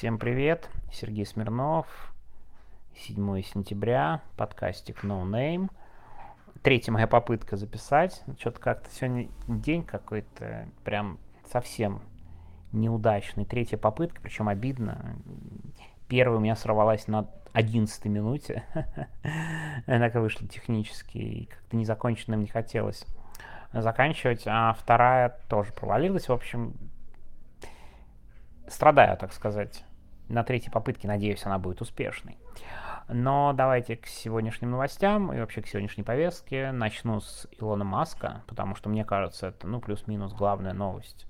Всем привет, Сергей Смирнов, 7 сентября, подкастик No Name. Третья моя попытка записать. Что-то как-то сегодня день какой-то прям совсем неудачный. Третья попытка, причем обидно. Первая у меня сорвалась на 11 минуте. Она как вышла технически, и как-то незаконченным не хотелось заканчивать. А вторая тоже провалилась. В общем, страдаю, так сказать. На третьей попытке, надеюсь, она будет успешной. Но давайте к сегодняшним новостям и вообще к сегодняшней повестке. Начну с Илона Маска, потому что мне кажется, это, ну, плюс-минус главная новость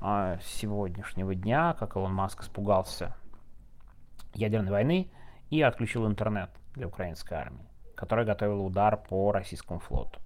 э, сегодняшнего дня, как Илон Маск испугался ядерной войны и отключил интернет для украинской армии, которая готовила удар по российскому флоту.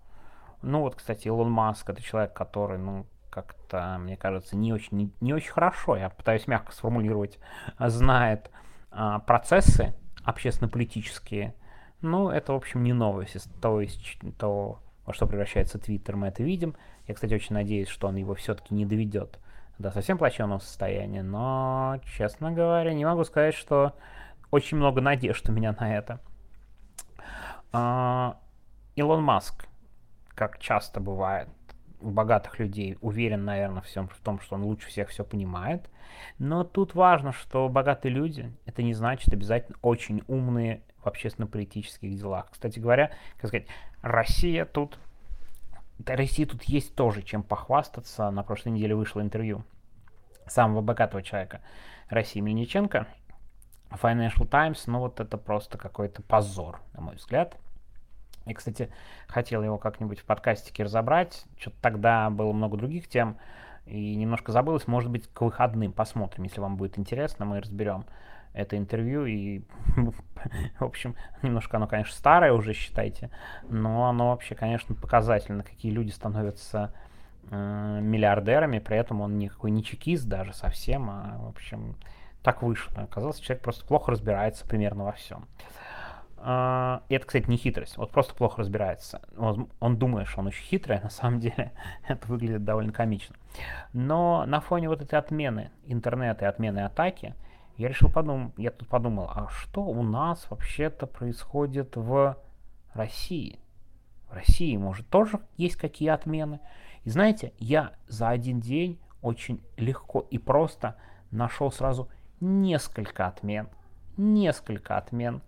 Ну вот, кстати, Илон Маск это человек, который, ну, как-то, мне кажется, не очень, не, очень хорошо, я пытаюсь мягко сформулировать, знает а, процессы общественно-политические. Ну, это, в общем, не новость. То есть, то, во что превращается Твиттер, мы это видим. Я, кстати, очень надеюсь, что он его все-таки не доведет до совсем плачевного состояния. Но, честно говоря, не могу сказать, что очень много надежд у меня на это. А, Илон Маск, как часто бывает, богатых людей уверен, наверное, всем в том, что он лучше всех все понимает. Но тут важно, что богатые люди, это не значит обязательно очень умные в общественно-политических делах. Кстати говоря, как сказать, Россия тут, да, России тут есть тоже чем похвастаться. На прошлой неделе вышло интервью самого богатого человека России Мельниченко. Financial Times, ну вот это просто какой-то позор, на мой взгляд. Я, кстати, хотел его как-нибудь в подкастике разобрать. Что-то тогда было много других тем, и немножко забылось. Может быть, к выходным посмотрим, если вам будет интересно, мы разберем это интервью. И, в общем, немножко оно, конечно, старое уже, считайте, но оно вообще, конечно, показательно, какие люди становятся э, миллиардерами, при этом он никакой не чекист даже совсем, а, в общем, так вышло. Оказалось, человек просто плохо разбирается примерно во всем. Uh, это, кстати, не хитрость. Вот просто плохо разбирается. Он, он думает, что он очень хитрый, а на самом деле это выглядит довольно комично. Но на фоне вот этой отмены интернета и отмены атаки, я решил подумать, я тут подумал, а что у нас вообще-то происходит в России? В России, может, тоже есть какие отмены? И знаете, я за один день очень легко и просто нашел сразу несколько отмен. Несколько отмен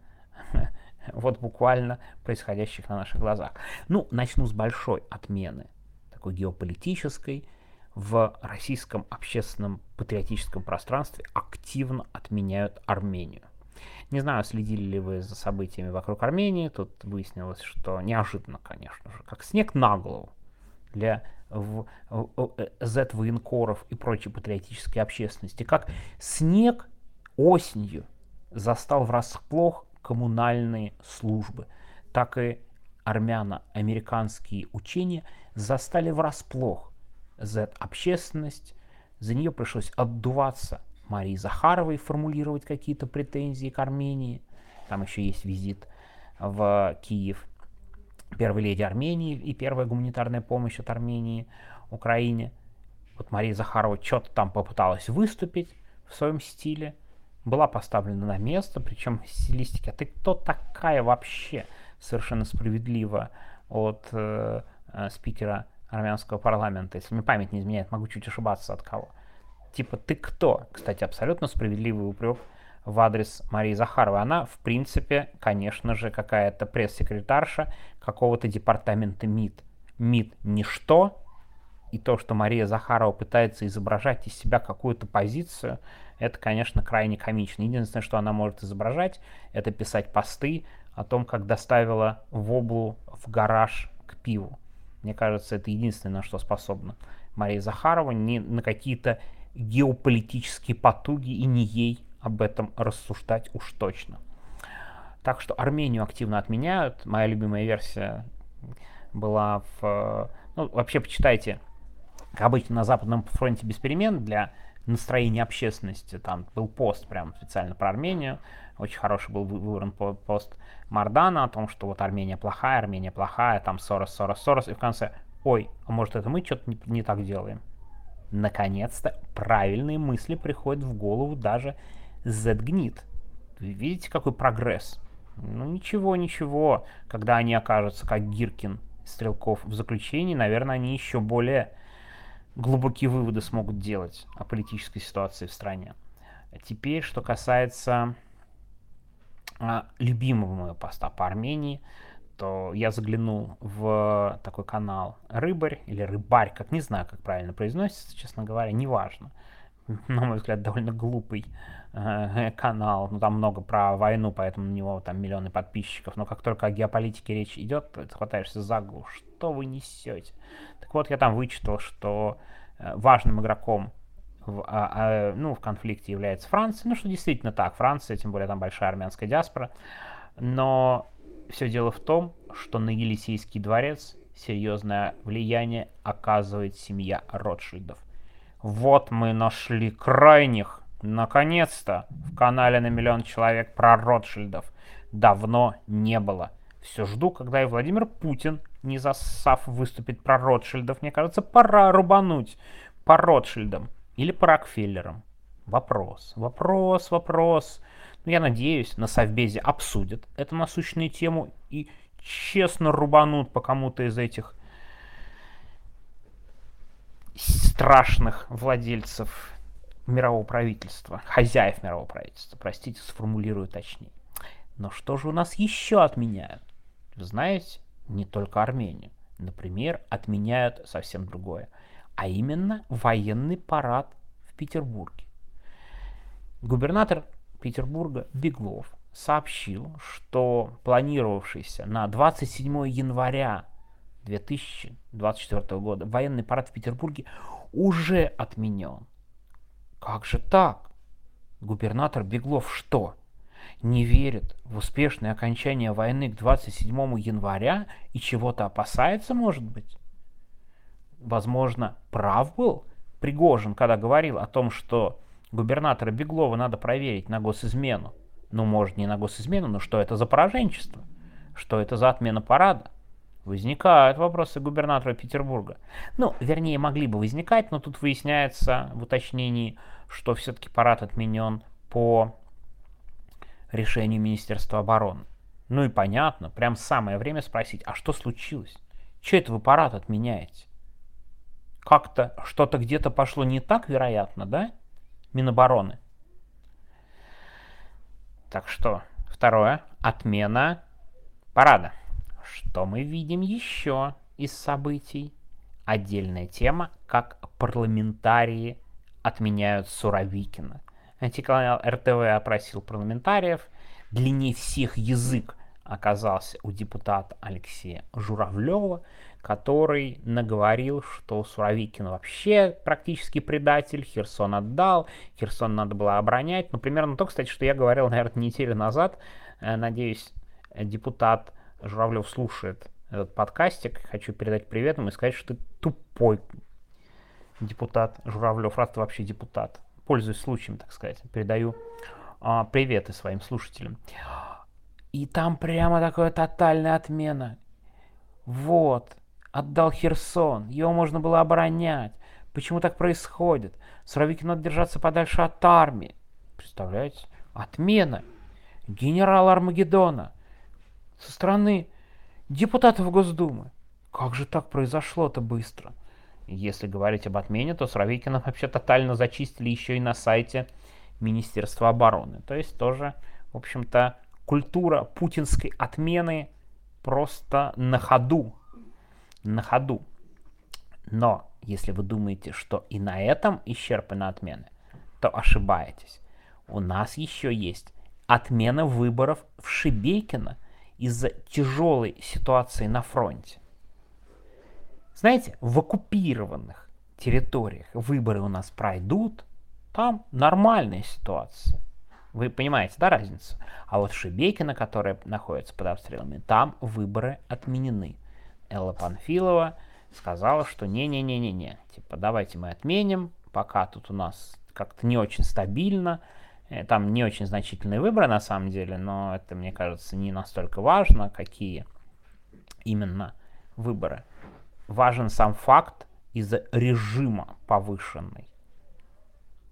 вот буквально происходящих на наших глазах. Ну, начну с большой отмены, такой геополитической. В российском общественном патриотическом пространстве активно отменяют Армению. Не знаю, следили ли вы за событиями вокруг Армении. Тут выяснилось, что неожиданно, конечно же, как снег на голову для Z-военкоров и прочей патриотической общественности, как снег осенью застал врасплох коммунальные службы, так и армяно-американские учения застали врасплох Z-общественность, за нее пришлось отдуваться Марии Захаровой, формулировать какие-то претензии к Армении. Там еще есть визит в Киев первой леди Армении и первая гуманитарная помощь от Армении Украине. Вот Мария Захарова что-то там попыталась выступить в своем стиле – была поставлена на место, причем стилистики. А ты кто такая вообще? Совершенно справедливо от э, э, спикера армянского парламента. Если мне память не изменяет, могу чуть ошибаться от кого. Типа, ты кто? Кстати, абсолютно справедливый упрек в адрес Марии Захаровой. Она, в принципе, конечно же, какая-то пресс-секретарша какого-то департамента МИД. МИД ничто, и то, что Мария Захарова пытается изображать из себя какую-то позицию, это, конечно, крайне комично. Единственное, что она может изображать, это писать посты о том, как доставила воблу в гараж к пиву. Мне кажется, это единственное, на что способна Мария Захарова, не на какие-то геополитические потуги и не ей об этом рассуждать уж точно. Так что Армению активно отменяют. Моя любимая версия была в... Ну, вообще, почитайте, как обычно, на Западном фронте без перемен для настроение общественности. Там был пост прям специально про Армению. Очень хороший был выбран пост Мардана о том, что вот Армения плохая, Армения плохая, там Сорос, Сорос, Сорос. И в конце, ой, а может это мы что-то не, не так делаем? Наконец-то правильные мысли приходят в голову даже Z-гнит. Видите, какой прогресс? Ну ничего, ничего. Когда они окажутся, как Гиркин, Стрелков в заключении, наверное, они еще более глубокие выводы смогут делать о политической ситуации в стране. Теперь, что касается а, любимого моего поста по Армении, то я заглянул в такой канал Рыбарь или Рыбарь, как не знаю, как правильно произносится, честно говоря, неважно. На мой взгляд, довольно глупый э, канал. Ну, там много про войну, поэтому на него там миллионы подписчиков. Но как только о геополитике речь идет, ты хватаешься за голову. Что вы несете? Так вот, я там вычитал, что э, важным игроком в, а, а, ну, в конфликте является Франция. Ну, что действительно так, Франция, тем более там большая армянская диаспора. Но все дело в том, что на Елисейский дворец серьезное влияние оказывает семья Ротшильдов. Вот мы нашли крайних, наконец-то, в канале на миллион человек про Ротшильдов. Давно не было. Все жду, когда и Владимир Путин, не засав, выступит про Ротшильдов. Мне кажется, пора рубануть по Ротшильдам или по Рокфеллерам. Вопрос, вопрос, вопрос. Ну, я надеюсь, на Совбезе обсудят эту насущную тему и честно рубанут по кому-то из этих страшных владельцев мирового правительства, хозяев мирового правительства, простите, сформулирую точнее. Но что же у нас еще отменяют? Вы знаете, не только Армению. Например, отменяют совсем другое, а именно военный парад в Петербурге. Губернатор Петербурга Беглов сообщил, что планировавшийся на 27 января 2024 года военный парад в Петербурге уже отменен. Как же так? Губернатор Беглов что? Не верит в успешное окончание войны к 27 января и чего-то опасается, может быть? Возможно, прав был Пригожин, когда говорил о том, что губернатора Беглова надо проверить на госизмену. Ну, может, не на госизмену, но что это за пораженчество? Что это за отмена парада? Возникают вопросы губернатора Петербурга. Ну, вернее, могли бы возникать, но тут выясняется в уточнении, что все-таки парад отменен по решению Министерства обороны. Ну и понятно, прям самое время спросить, а что случилось? Че это вы парад отменяете? Как-то что-то где-то пошло не так, вероятно, да? Минобороны. Так что, второе, отмена парада. Что мы видим еще из событий? Отдельная тема, как парламентарии отменяют Суровикина. Антиколониал РТВ опросил парламентариев. Длиннее всех язык оказался у депутата Алексея Журавлева, который наговорил, что Суровикин вообще практически предатель, Херсон отдал, Херсон надо было оборонять. Ну, примерно то, кстати, что я говорил, наверное, неделю назад. Э, надеюсь, депутат Журавлев слушает этот подкастик. Хочу передать привет ему и сказать, что ты тупой депутат Журавлев, раз ты вообще депутат. Пользуясь случаем, так сказать, передаю а, приветы своим слушателям. И там прямо такая тотальная отмена. Вот, Отдал Херсон, его можно было оборонять. Почему так происходит? Суровикину надо держаться подальше от армии. Представляете? Отмена. Генерал Армагеддона. Со стороны депутатов Госдумы. Как же так произошло-то быстро? Если говорить об отмене, то Суровикина вообще тотально зачистили еще и на сайте Министерства обороны. То есть тоже, в общем-то, культура путинской отмены просто на ходу на ходу. Но если вы думаете, что и на этом исчерпаны отмены, то ошибаетесь. У нас еще есть отмена выборов в Шибейкино из-за тяжелой ситуации на фронте. Знаете, в оккупированных территориях выборы у нас пройдут, там нормальная ситуация. Вы понимаете, да, разницу? А вот Шибейкино, которая находится под обстрелами, там выборы отменены. Элла Панфилова сказала, что не-не-не-не-не, типа давайте мы отменим, пока тут у нас как-то не очень стабильно, там не очень значительные выборы на самом деле, но это, мне кажется, не настолько важно, какие именно выборы. Важен сам факт из-за режима повышенный.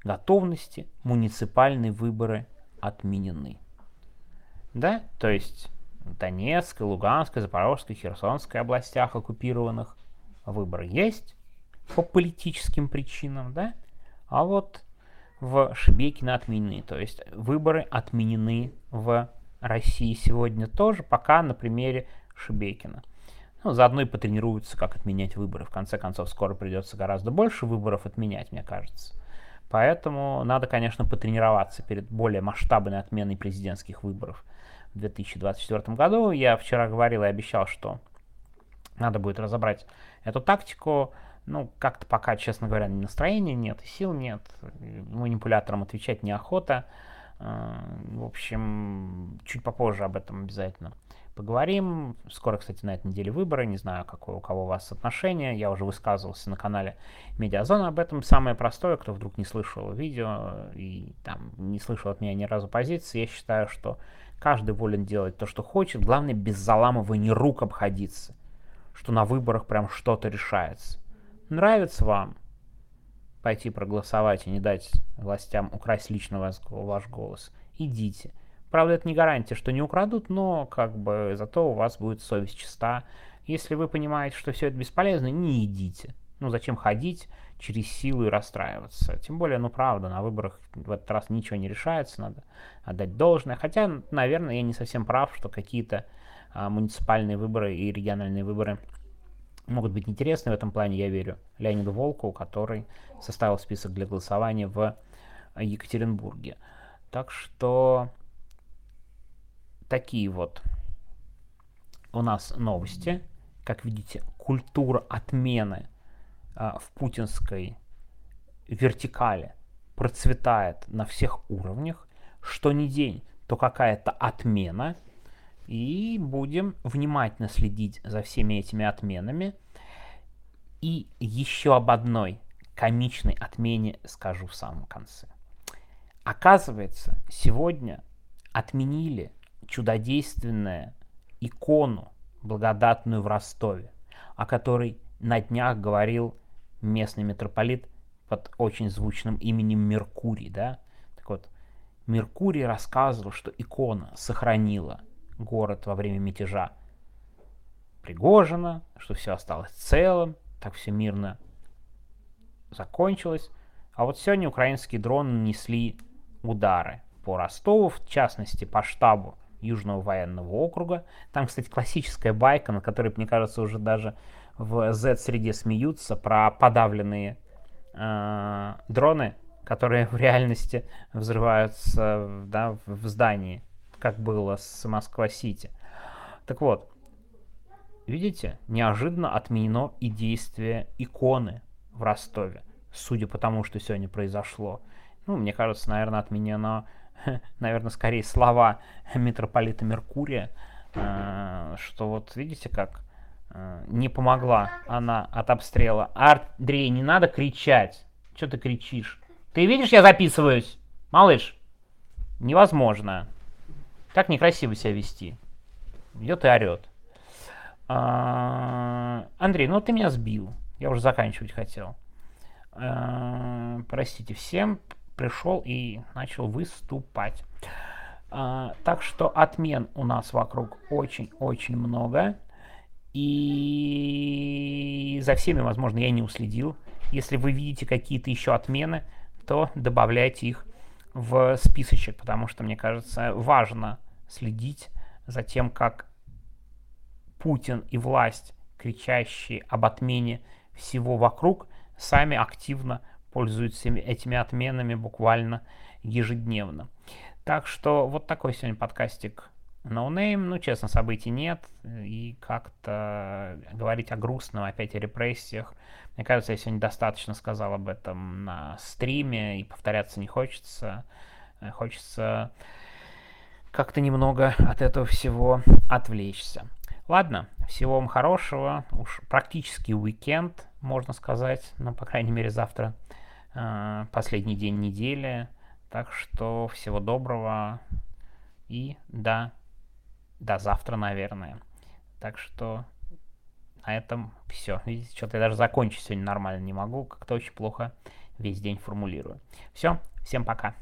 готовности муниципальные выборы отменены. Да, то есть Донецкой, Луганской, Запорожской, Херсонской областях оккупированных выборы есть по политическим причинам, да, а вот в Шебекино отменены. То есть выборы отменены в России сегодня тоже, пока на примере Шебекина. Ну, заодно и потренируются, как отменять выборы. В конце концов, скоро придется гораздо больше выборов отменять, мне кажется. Поэтому надо, конечно, потренироваться перед более масштабной отменой президентских выборов в 2024 году. Я вчера говорил и обещал, что надо будет разобрать эту тактику. Ну, как-то пока, честно говоря, настроения нет, сил нет, манипуляторам отвечать неохота. Э, в общем, чуть попозже об этом обязательно поговорим. Скоро, кстати, на этой неделе выборы. Не знаю, какое у кого у вас отношение. Я уже высказывался на канале Медиазона об этом. Самое простое, кто вдруг не слышал видео и там не слышал от меня ни разу позиции, я считаю, что каждый волен делать то, что хочет. Главное, без заламывания рук обходиться. Что на выборах прям что-то решается. Нравится вам пойти проголосовать и не дать властям украсть лично ваш, голос? Идите. Правда, это не гарантия, что не украдут, но как бы зато у вас будет совесть чиста. Если вы понимаете, что все это бесполезно, не идите. Ну зачем ходить через силу и расстраиваться? Тем более, ну правда, на выборах в этот раз ничего не решается, надо отдать должное. Хотя, наверное, я не совсем прав, что какие-то а, муниципальные выборы и региональные выборы могут быть интересны в этом плане, я верю Леониду Волкову, который составил список для голосования в Екатеринбурге. Так что такие вот у нас новости. Как видите, культура отмены а, в путинской вертикали процветает на всех уровнях. Что ни день, то какая-то отмена. И будем внимательно следить за всеми этими отменами. И еще об одной комичной отмене скажу в самом конце. Оказывается, сегодня отменили чудодейственную икону, благодатную в Ростове, о которой на днях говорил местный митрополит под очень звучным именем Меркурий, да? Так вот, Меркурий рассказывал, что икона сохранила город во время мятежа Пригожина, что все осталось целым, так все мирно закончилось. А вот сегодня украинские дроны нанесли удары по Ростову, в частности по штабу Южного военного округа. Там, кстати, классическая байка, на которой, мне кажется, уже даже в Z-среде смеются про подавленные э, дроны, которые в реальности взрываются да, в здании, как было с Москва-Сити. Так вот, видите, неожиданно отменено и действие иконы в Ростове, судя по тому, что сегодня произошло. Ну, мне кажется, наверное, отменено наверное, скорее слова митрополита Меркурия, э, что вот видите, как э, не помогла она от обстрела. Андрей, не надо кричать. Что ты кричишь? Ты видишь, я записываюсь? Малыш, невозможно. Так некрасиво себя вести. Идет и орет. А, Андрей, ну ты меня сбил. Я уже заканчивать хотел. А, простите всем пришел и начал выступать. А, так что отмен у нас вокруг очень-очень много. И за всеми, возможно, я не уследил. Если вы видите какие-то еще отмены, то добавляйте их в списочек, потому что, мне кажется, важно следить за тем, как Путин и власть, кричащие об отмене всего вокруг, сами активно пользуются этими отменами буквально ежедневно. Так что вот такой сегодня подкастик No Name. Ну, честно, событий нет. И как-то говорить о грустном, опять о репрессиях. Мне кажется, я сегодня достаточно сказал об этом на стриме, и повторяться не хочется. Э, хочется как-то немного от этого всего отвлечься. Ладно, всего вам хорошего. Уж практически уикенд, можно сказать. Ну, по крайней мере, завтра Э, последний день недели. Так что всего доброго и да, до завтра, наверное. Так что на этом все. Видите, что-то я даже закончить сегодня нормально не могу. Как-то очень плохо весь день формулирую. Все, всем пока.